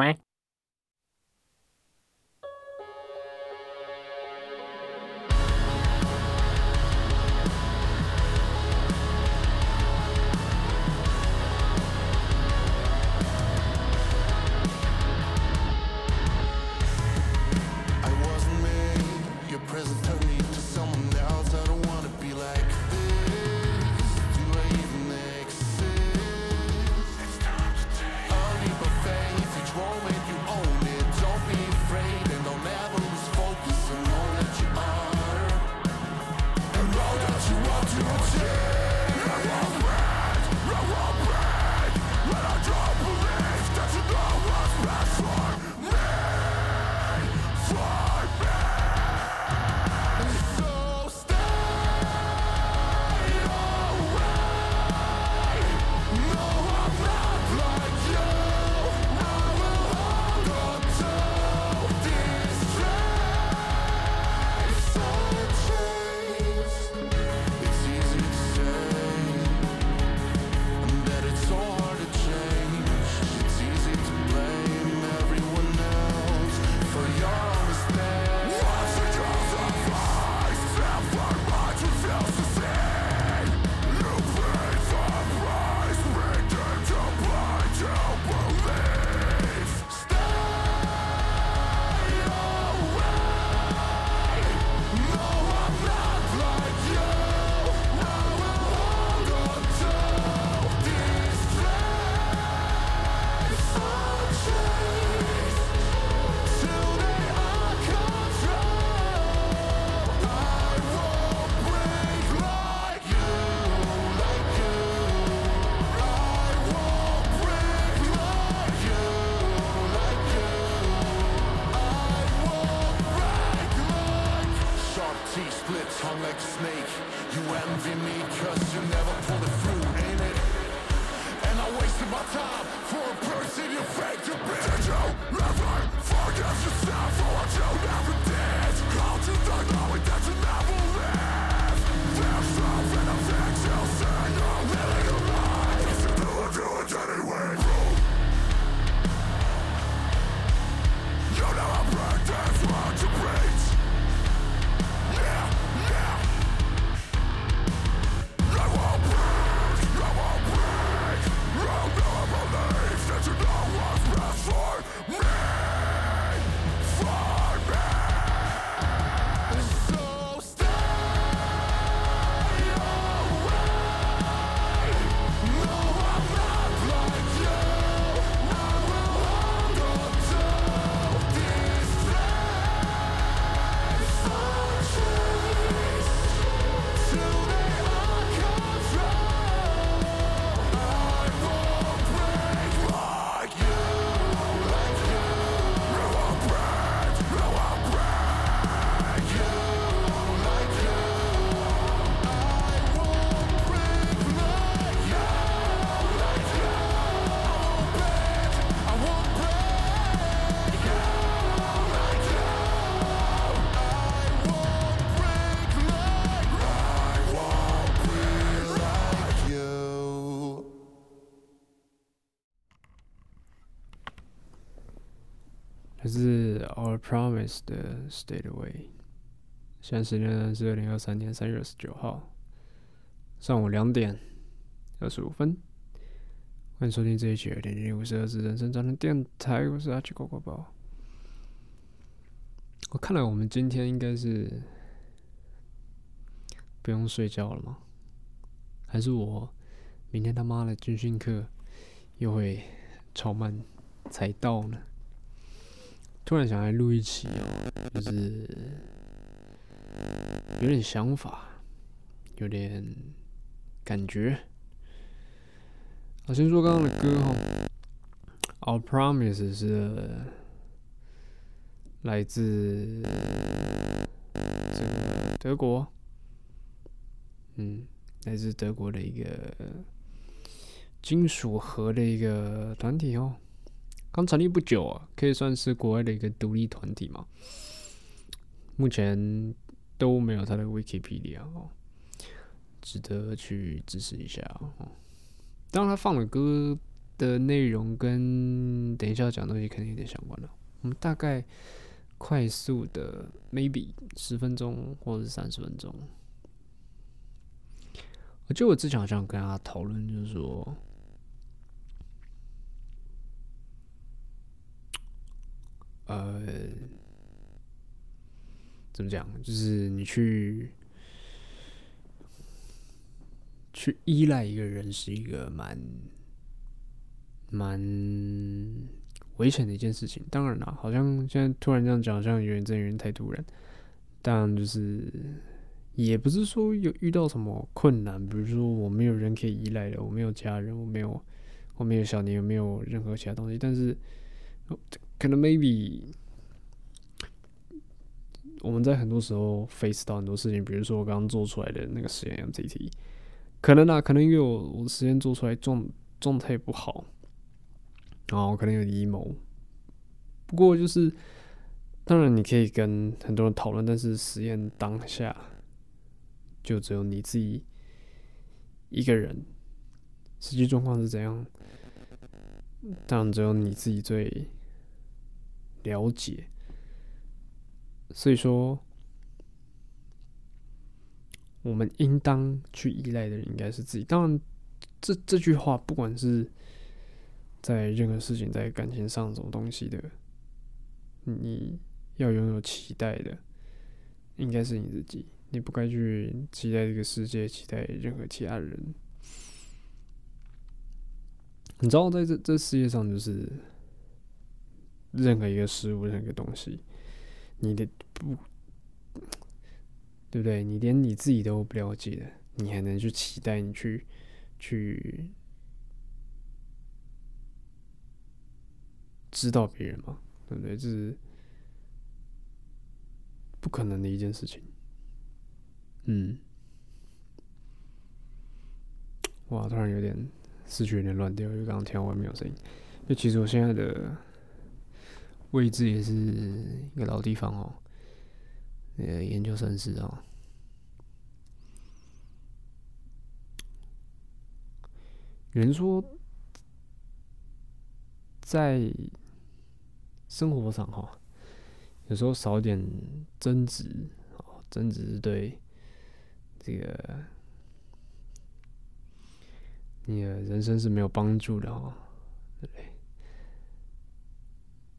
quack. Promise 的 Stay Away。现在时间是二零二三年三月二十九号上午两点二十五分。欢迎收听这一期二点零五十二次人生战争电台，我是阿奇狗狗宝。我看来我们今天应该是不用睡觉了吗？还是我明天他妈的军训课又会超慢才到呢？突然想来录一期哦，就是有点想法，有点感觉。我先说刚刚的歌哈，《Our Promise》是来自这个德国，嗯，来自德国的一个金属核的一个团体哦。刚成立不久啊，可以算是国外的一个独立团体嘛。目前都没有他的 Wikipedia 哦，值得去支持一下哦。当然，他放的歌的内容跟等一下要讲的东西肯定有点相关了。我们大概快速的，maybe 十分钟或者是三十分钟。我记得我之前好像跟他讨论，就是说，呃，怎么讲？就是你去去依赖一个人，是一个蛮蛮危险的一件事情。当然了，好像现在突然这样讲，好像有点真有点太突然。但就是。也不是说有遇到什么困难，比如说我没有人可以依赖的，我没有家人，我没有，我没有小年，没有任何其他东西。但是，可能 maybe 我们在很多时候 face 到很多事情，比如说我刚刚做出来的那个实验 MCT，可能啊，可能因为我我的实验做出来状状态不好，然后可能有阴谋。不过就是，当然你可以跟很多人讨论，但是实验当下。就只有你自己一个人，实际状况是怎样？当然只有你自己最了解。所以说，我们应当去依赖的人应该是自己。当然，这这句话不管是在任何事情，在感情上什么东西的，你要拥有期待的，应该是你自己。你不该去期待这个世界，期待任何其他人。你知道，在这这世界上，就是任何一个事物、任何一个东西，你的不，对不对？你连你自己都不了解的，你还能去期待你去去知道别人吗？对不对？这是不可能的一件事情。嗯，哇，突然有点思绪有点乱掉，因为刚刚听到外面有声音。就其实我现在的位置也是一个老地方哦，呃，研究生室哦。有人说，在生活上哈，有时候少点争执哦，争执对。这个，你的人生是没有帮助的哦，对不对？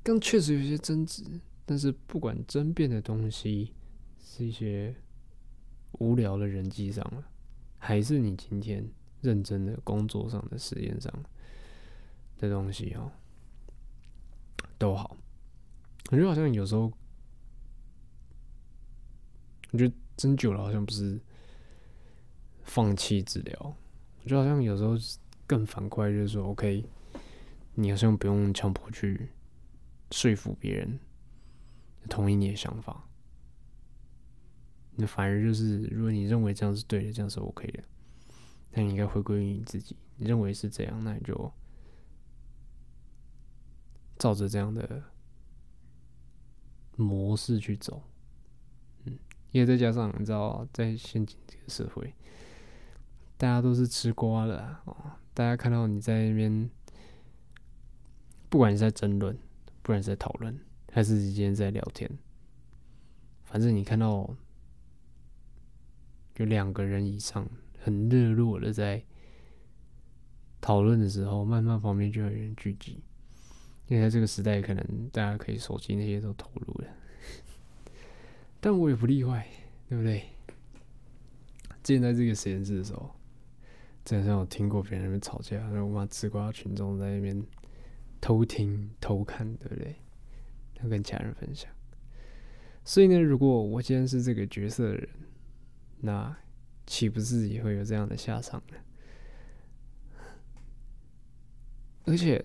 刚确实有些争执，但是不管争辩的东西是一些无聊的人际上了，还是你今天认真的工作上的实验上的东西哦，都好。我觉得好像有时候，我觉得争久了好像不是。放弃治疗，我觉得好像有时候更反过来，就是说，OK，你好像不用强迫去说服别人同意你的想法，那反而就是，如果你认为这样是对的，这样是 OK 的，那你应该回归于你自己，你认为是这样，那你就照着这样的模式去走，嗯，因为再加上你知道，在现今这个社会。大家都是吃瓜的哦。大家看到你在那边，不管你在争论，不管在讨论，还是今天在聊天，反正你看到有两个人以上很热络的在讨论的时候，慢慢旁边就有人聚集。因为在这个时代，可能大家可以手机那些都投入了，但我也不例外，对不对？之前在这个实验室的时候。真的有听过别人那边吵架，然后我们吃瓜群众在那边偷听偷看，对不对？要跟家人分享。所以呢，如果我今天是这个角色的人，那岂不是也会有这样的下场呢？而且，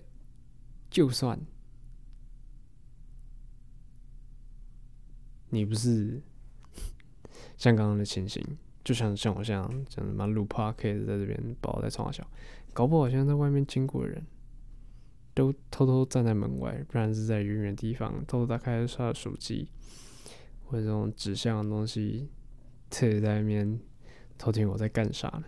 就算你不是像刚刚的情形。就像像我这样，讲什么录 podcast 在这边，包在窗小，搞不好现在在外面经过的人，都偷偷站在门外，不然是在远远地方偷偷打开他的手机，或者这种指向的东西，特别在那边偷听我在干啥呢？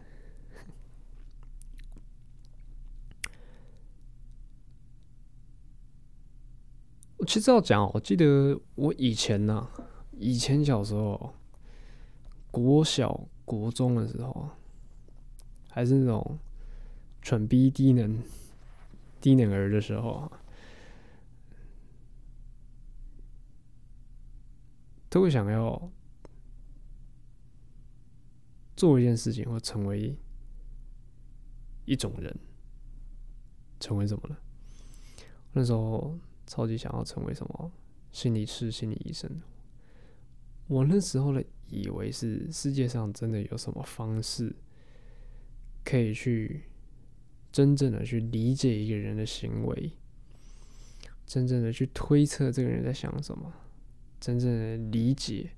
我其实要讲，我记得我以前呢，以前小时候，国小、国中的时候，还是那种蠢逼低能。低能儿的时候，都会想要做一件事情，或成为一种人，成为什么呢？那时候超级想要成为什么心理师、心理医生。我那时候的以为是世界上真的有什么方式可以去真正的去理解一个人的行为，真正的去推测这个人在想什么，真正的理解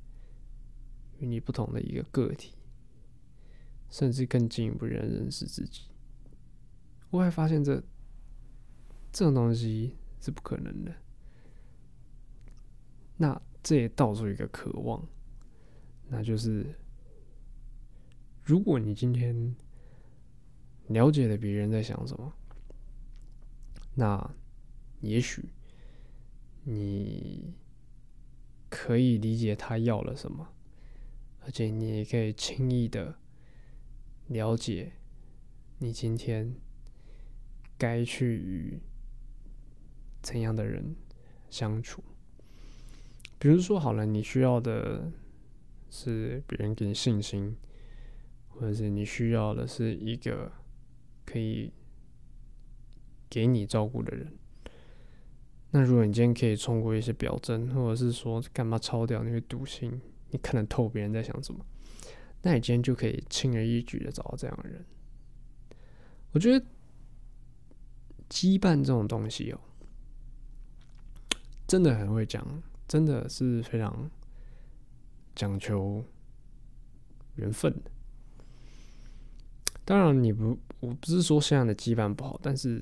与你不同的一个个体，甚至更进一步认认识自己。我还发现这。这种东西是不可能的。那这也道出一个渴望，那就是如果你今天了解了别人在想什么，那也许你可以理解他要了什么，而且你也可以轻易的了解你今天该去与。怎样的人相处？比如说，好了，你需要的是别人给你信心，或者是你需要的是一个可以给你照顾的人。那如果你今天可以通过一些表征，或者是说干嘛抄掉那些读心，你看得透别人在想什么，那你今天就可以轻而易举的找到这样的人。我觉得羁绊这种东西哦。真的很会讲，真的是非常讲求缘分的。当然，你不，我不是说现在的羁绊不好，但是，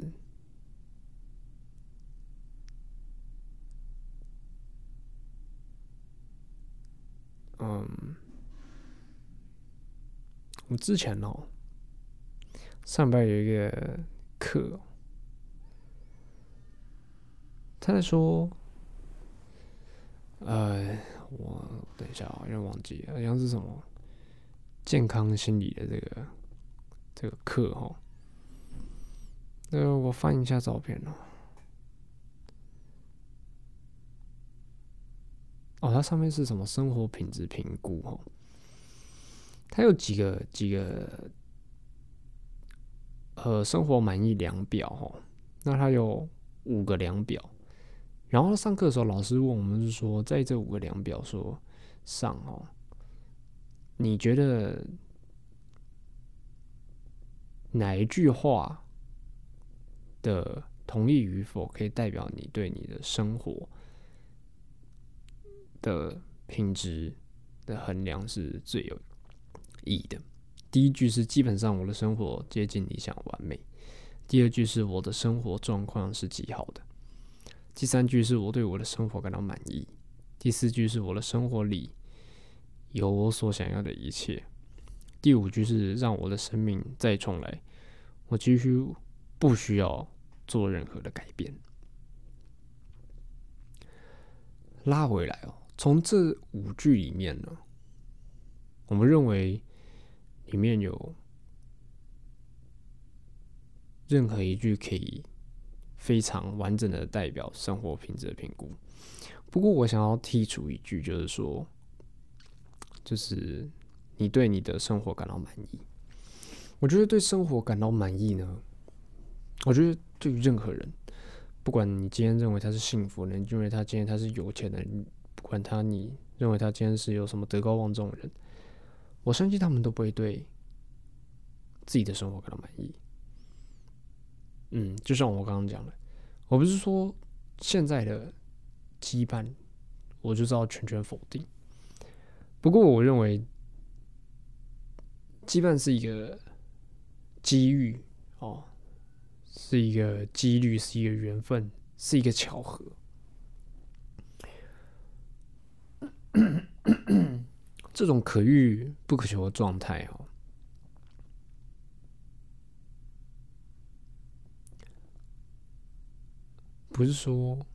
嗯，我之前哦，上班有一个课，他在说。呃，我等一下啊，有点忘记了，好像是什么健康心理的这个这个课哈。那我翻一下照片哦。哦，它上面是什么生活品质评估哈？它有几个几个呃生活满意量表哈？那它有五个量表。然后上课的时候，老师问我们是说，在这五个量表说上哦，你觉得哪一句话的同意与否，可以代表你对你的生活的品质的衡量是最有意义的？第一句是基本上我的生活接近理想完美，第二句是我的生活状况是极好的。第三句是我对我的生活感到满意，第四句是我的生活里有我所想要的一切，第五句是让我的生命再重来，我几乎不需要做任何的改变。拉回来哦，从这五句里面呢，我们认为里面有任何一句可以。非常完整的代表生活品质的评估。不过，我想要剔除一句，就是说，就是你对你的生活感到满意。我觉得对生活感到满意呢，我觉得对于任何人，不管你今天认为他是幸福的，你认为他今天他是有钱的，不管他你认为他今天是有什么德高望重的人，我相信他们都不会对自己的生活感到满意。嗯，就像我刚刚讲的，我不是说现在的羁绊，我就知道全权否定。不过，我认为羁绊是一个机遇哦，是一个几率，是一个缘分，是一个巧合。这种可遇不可求的状态哦。不是说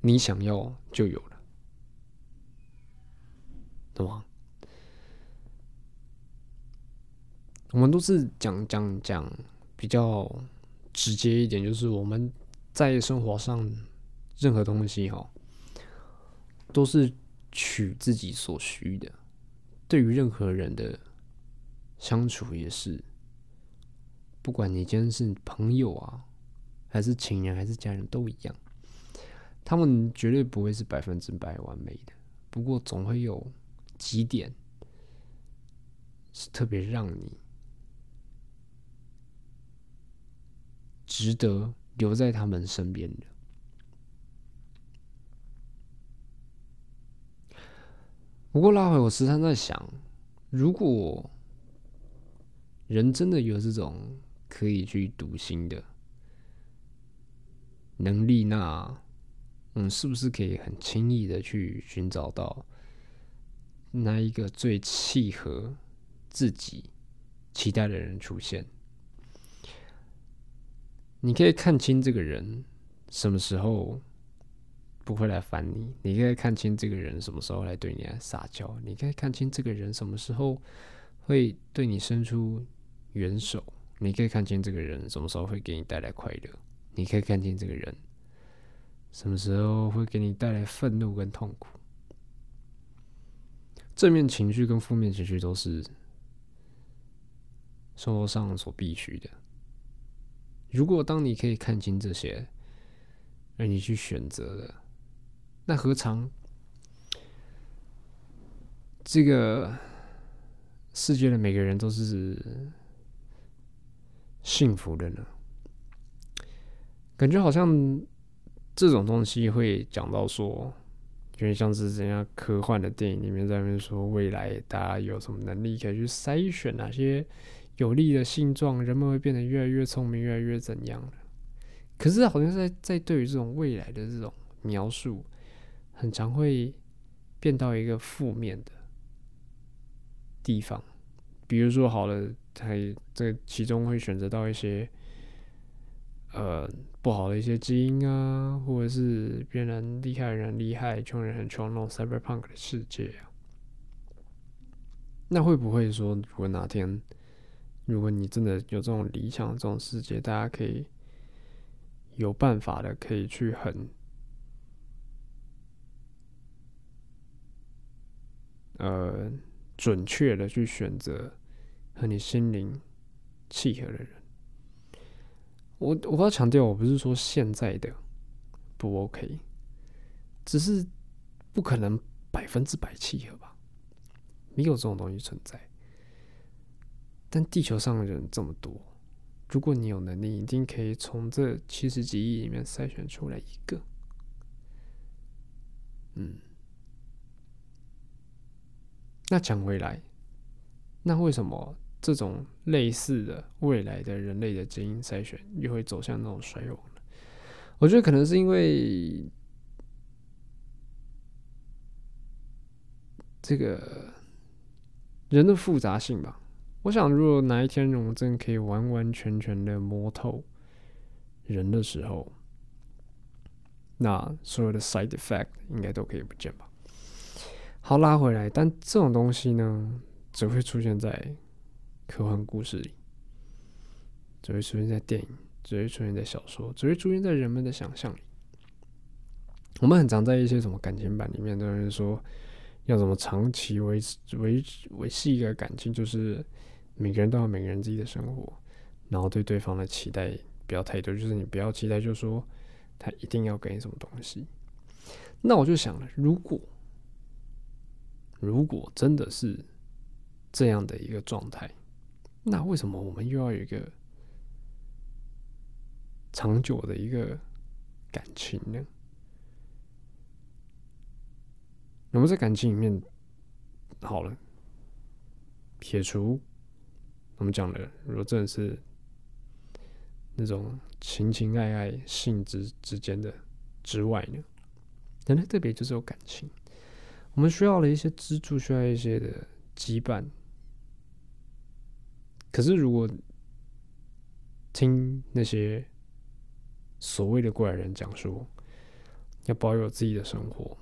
你想要就有了，懂吗？我们都是讲讲讲比较直接一点，就是我们在生活上任何东西哈，都是取自己所需的。对于任何人的相处也是，不管你今天是朋友啊，还是情人，还是家人，都一样。他们绝对不会是百分之百完美的，不过总会有几点是特别让你。值得留在他们身边的。不过拉回，我时常在想，如果人真的有这种可以去读心的能力，那嗯，是不是可以很轻易的去寻找到那一个最契合自己期待的人出现？你可以看清这个人什么时候不会来烦你，你可以看清这个人什么时候来对你来撒娇，你可以看清这个人什么时候会对你伸出援手，你可以看清这个人什么时候会给你带来快乐，你可以看清这个人什么时候会给你带来愤怒跟痛苦。正面情绪跟负面情绪都是生活上所必须的。如果当你可以看清这些，而你去选择的，那何尝这个世界的每个人都是幸福的呢？感觉好像这种东西会讲到说，有点像是人家科幻的电影里面在那边说，未来大家有什么能力可以去筛选哪些。有利的性状，人们会变得越来越聪明，越来越怎样？可是好像在在对于这种未来的这种描述，很常会变到一个负面的地方。比如说，好了，还这其中会选择到一些呃不好的一些基因啊，或者是变人厉害人厉害，穷人很穷那种 cyberpunk 的世界啊。那会不会说，如果哪天？如果你真的有这种理想、这种世界，大家可以有办法的，可以去很呃准确的去选择和你心灵契合的人。我我要强调，我不是说现在的不 OK，只是不可能百分之百契合吧？没有这种东西存在。但地球上的人这么多，如果你有能力，一定可以从这七十几亿里面筛选出来一个。嗯，那讲回来，那为什么这种类似的未来的人类的基因筛选又会走向那种衰亡呢？我觉得可能是因为这个人的复杂性吧。我想，如果哪一天我们真的可以完完全全的摸透人的时候，那所有的 side effect 应该都可以不见吧？好，拉回来，但这种东西呢，只会出现在科幻故事里，只会出现在电影，只会出现在小说，只会出现在人们的想象里。我们很常在一些什么感情版里面，都有人说要怎么长期维持维维系一个感情，就是。每个人都有每个人自己的生活，然后对对方的期待不要太多，就是你不要期待，就说他一定要给你什么东西。那我就想了，如果如果真的是这样的一个状态，那为什么我们又要有一个长久的一个感情呢？我们在感情里面，好了，撇除。我们讲的，如果真的是那种情情爱爱、性质之间的之外呢？人类特别就是有感情，我们需要的一些支柱，需要一些的羁绊。可是，如果听那些所谓的过来人讲说，要保有自己的生活，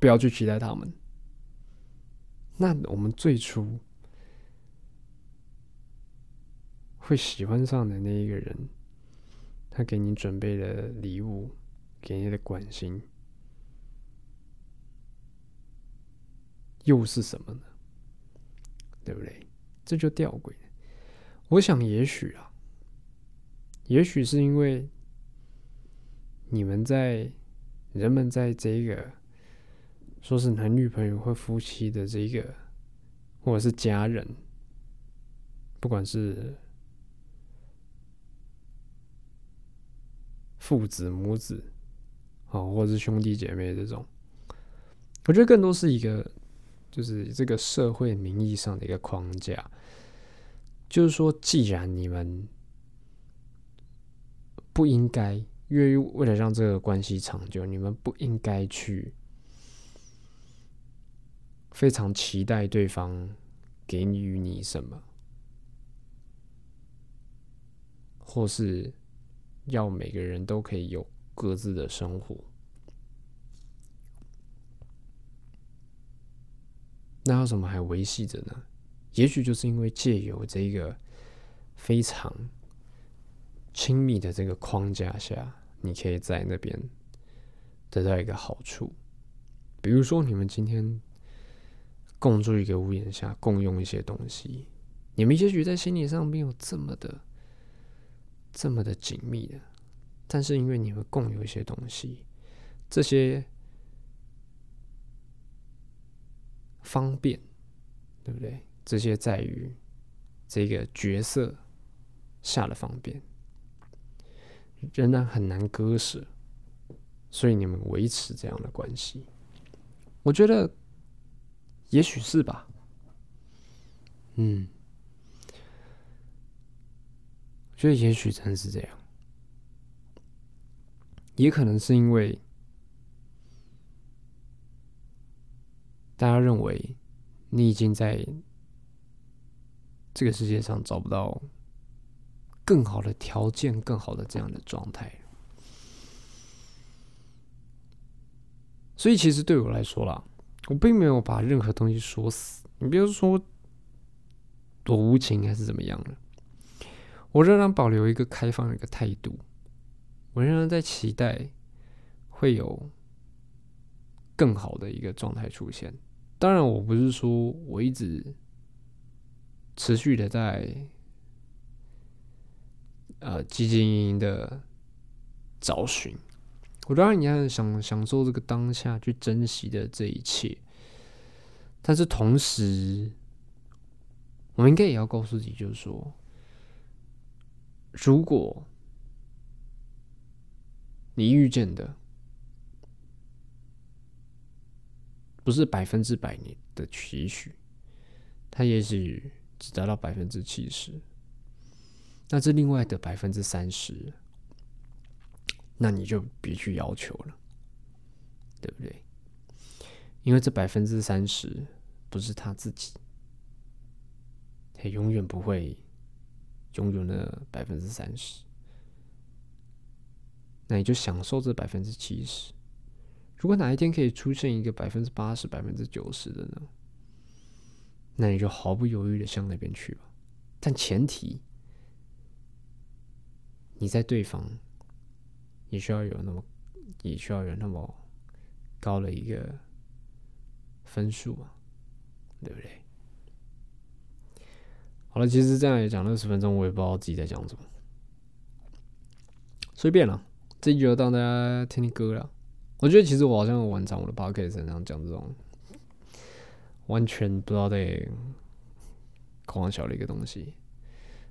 不要去期待他们。那我们最初会喜欢上的那一个人，他给你准备的礼物，给你的关心，又是什么呢？对不对？这就吊诡。我想，也许啊，也许是因为你们在人们在这个说是男女朋友或夫妻的这个，或者是家人，不管是父子、母子，哦，或者是兄弟姐妹这种，我觉得更多是一个，就是这个社会名义上的一个框架。就是说，既然你们不应该，因为为了让这个关系长久，你们不应该去非常期待对方给予你什么，或是要每个人都可以有各自的生活，那有什么还维系着呢？也许就是因为借由这个非常亲密的这个框架下，你可以在那边得到一个好处，比如说你们今天共住一个屋檐下，共用一些东西，你们也许在心理上没有这么的、这么的紧密的，但是因为你们共有一些东西，这些方便，对不对？这些在于这个角色下的方便，仍然很难割舍，所以你们维持这样的关系，我觉得也许是吧，嗯，所以也许真是这样，也可能是因为大家认为你已经在。这个世界上找不到更好的条件、更好的这样的状态，所以其实对我来说啦，我并没有把任何东西说死。你比如说多无情还是怎么样的，我仍然保留一个开放的一个态度，我仍然在期待会有更好的一个状态出现。当然，我不是说我一直。持续的在呃积极的找寻，我当然你要想享受这个当下，去珍惜的这一切，但是同时，我们应该也要告诉自己，就是说，如果你遇见的不是百分之百你的期许，他也许。只达到百分之七十，那这另外的百分之三十，那你就别去要求了，对不对？因为这百分之三十不是他自己，他永远不会拥有那百分之三十，那你就享受这百分之七十。如果哪一天可以出现一个百分之八十、百分之九十的呢？那你就毫不犹豫的向那边去吧，但前提你在对方也需要有那么也需要有那么高的一个分数嘛，对不对？好了，其实这样也讲了二十分钟，我也不知道自己在讲什么，随便了，这就当大家听听歌了。我觉得其实我好像晚上我的 p o c a s t 上讲这种。完全不知道在狂小的一个东西，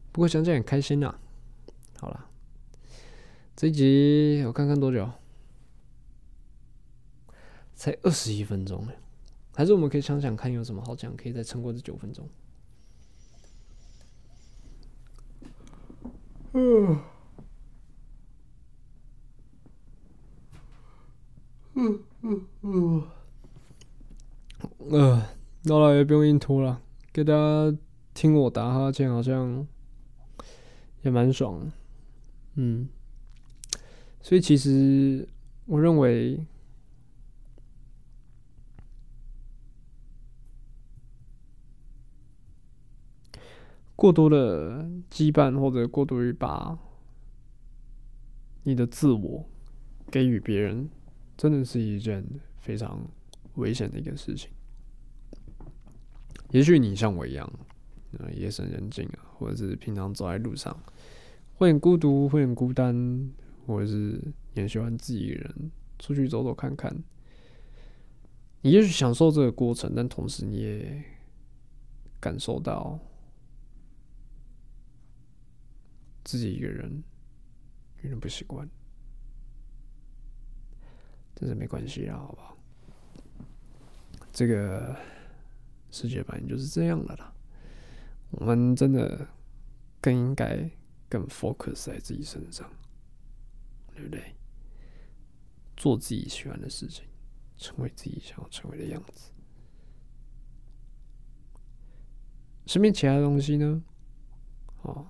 不过想想很开心呐。好了，这一集我看看多久，才二十一分钟还是我们可以想想看有什么好讲，可以再撑过这九分钟。嗯，嗯嗯嗯，呃。好了，也不用硬拖了，给大家听我打哈欠，好像也蛮爽。嗯，所以其实我认为，过多的羁绊或者过多于把你的自我给予别人，真的是一件非常危险的一个事情。也许你像我一样，呃，夜深人静啊，或者是平常走在路上，会很孤独，会很孤单。或者是也喜欢自己一个人出去走走看看，你也许享受这个过程，但同时你也感受到自己一个人有点不习惯，但是没关系啦，好不好？这个世界反正就是这样的啦，我们真的更应该更 focus 在自己身上。对不对？做自己喜欢的事情，成为自己想要成为的样子。身边其他东西呢？哦，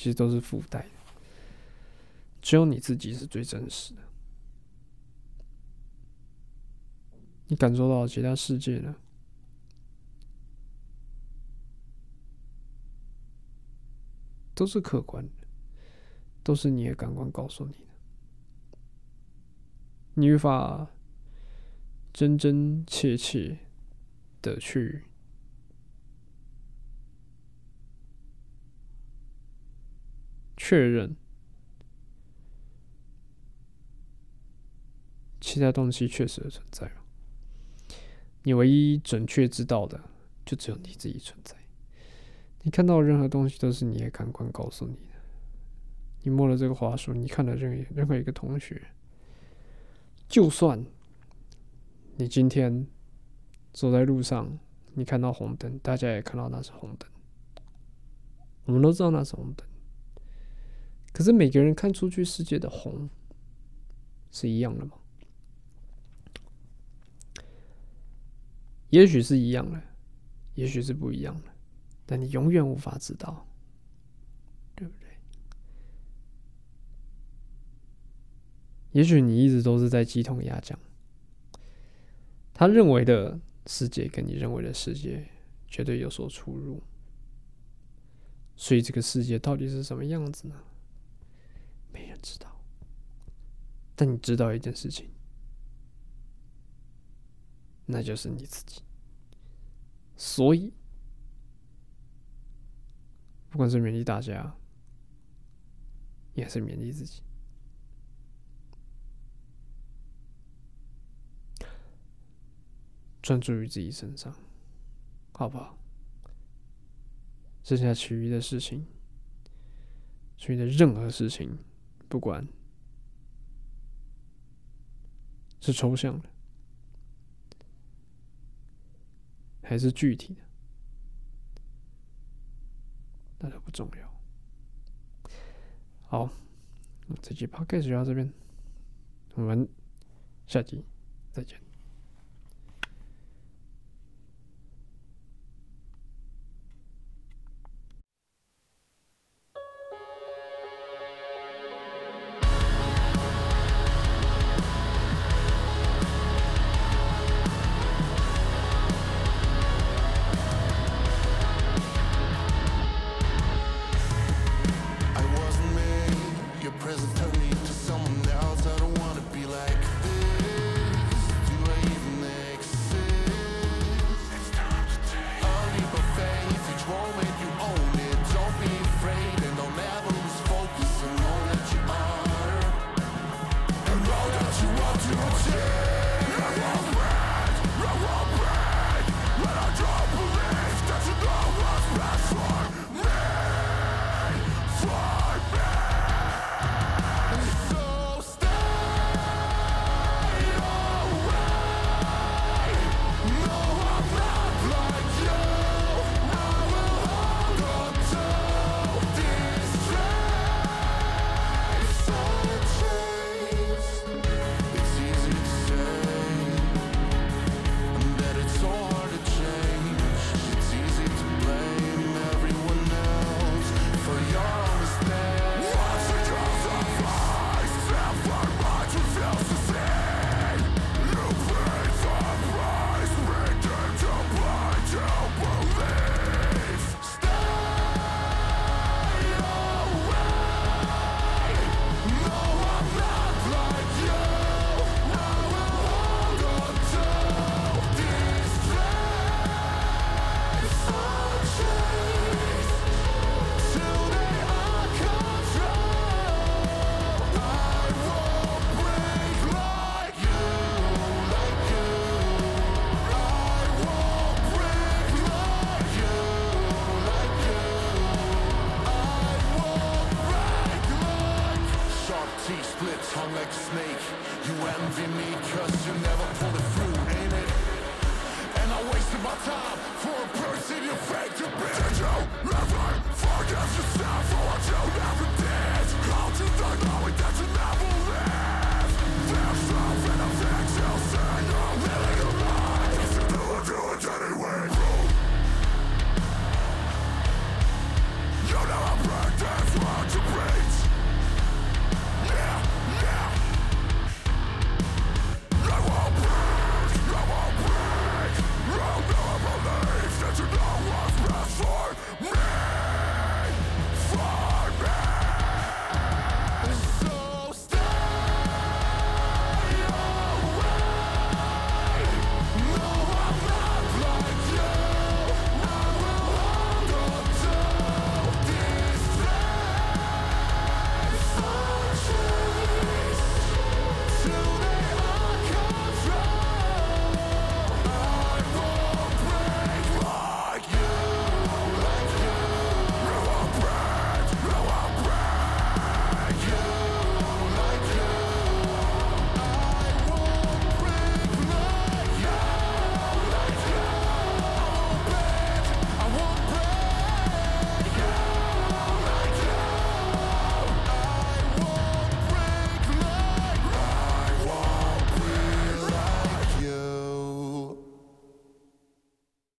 其实都是附带的。只有你自己是最真实的。你感受到其他世界呢？都是客观的，都是你的感官告诉你的。你无法真真切切的去确认其他东西确实存在你唯一准确知道的，就只有你自己存在。你看到任何东西，都是你的感官告诉你的。你摸了这个花束，你看了任任何一个同学。就算你今天走在路上，你看到红灯，大家也看到那是红灯，我们都知道那是红灯。可是每个人看出去世界的红是一样的吗？也许是一样的，也许是不一样的，但你永远无法知道。对不对也许你一直都是在鸡同鸭讲，他认为的世界跟你认为的世界绝对有所出入，所以这个世界到底是什么样子呢？没人知道。但你知道一件事情，那就是你自己。所以，不管是勉励大家，也是勉励自己。专注于自己身上，好不好？剩下其余的事情，其余的任何事情，不管是抽象的还是具体的，那都不重要。好，这期 podcast 就到这边，我们下集再见。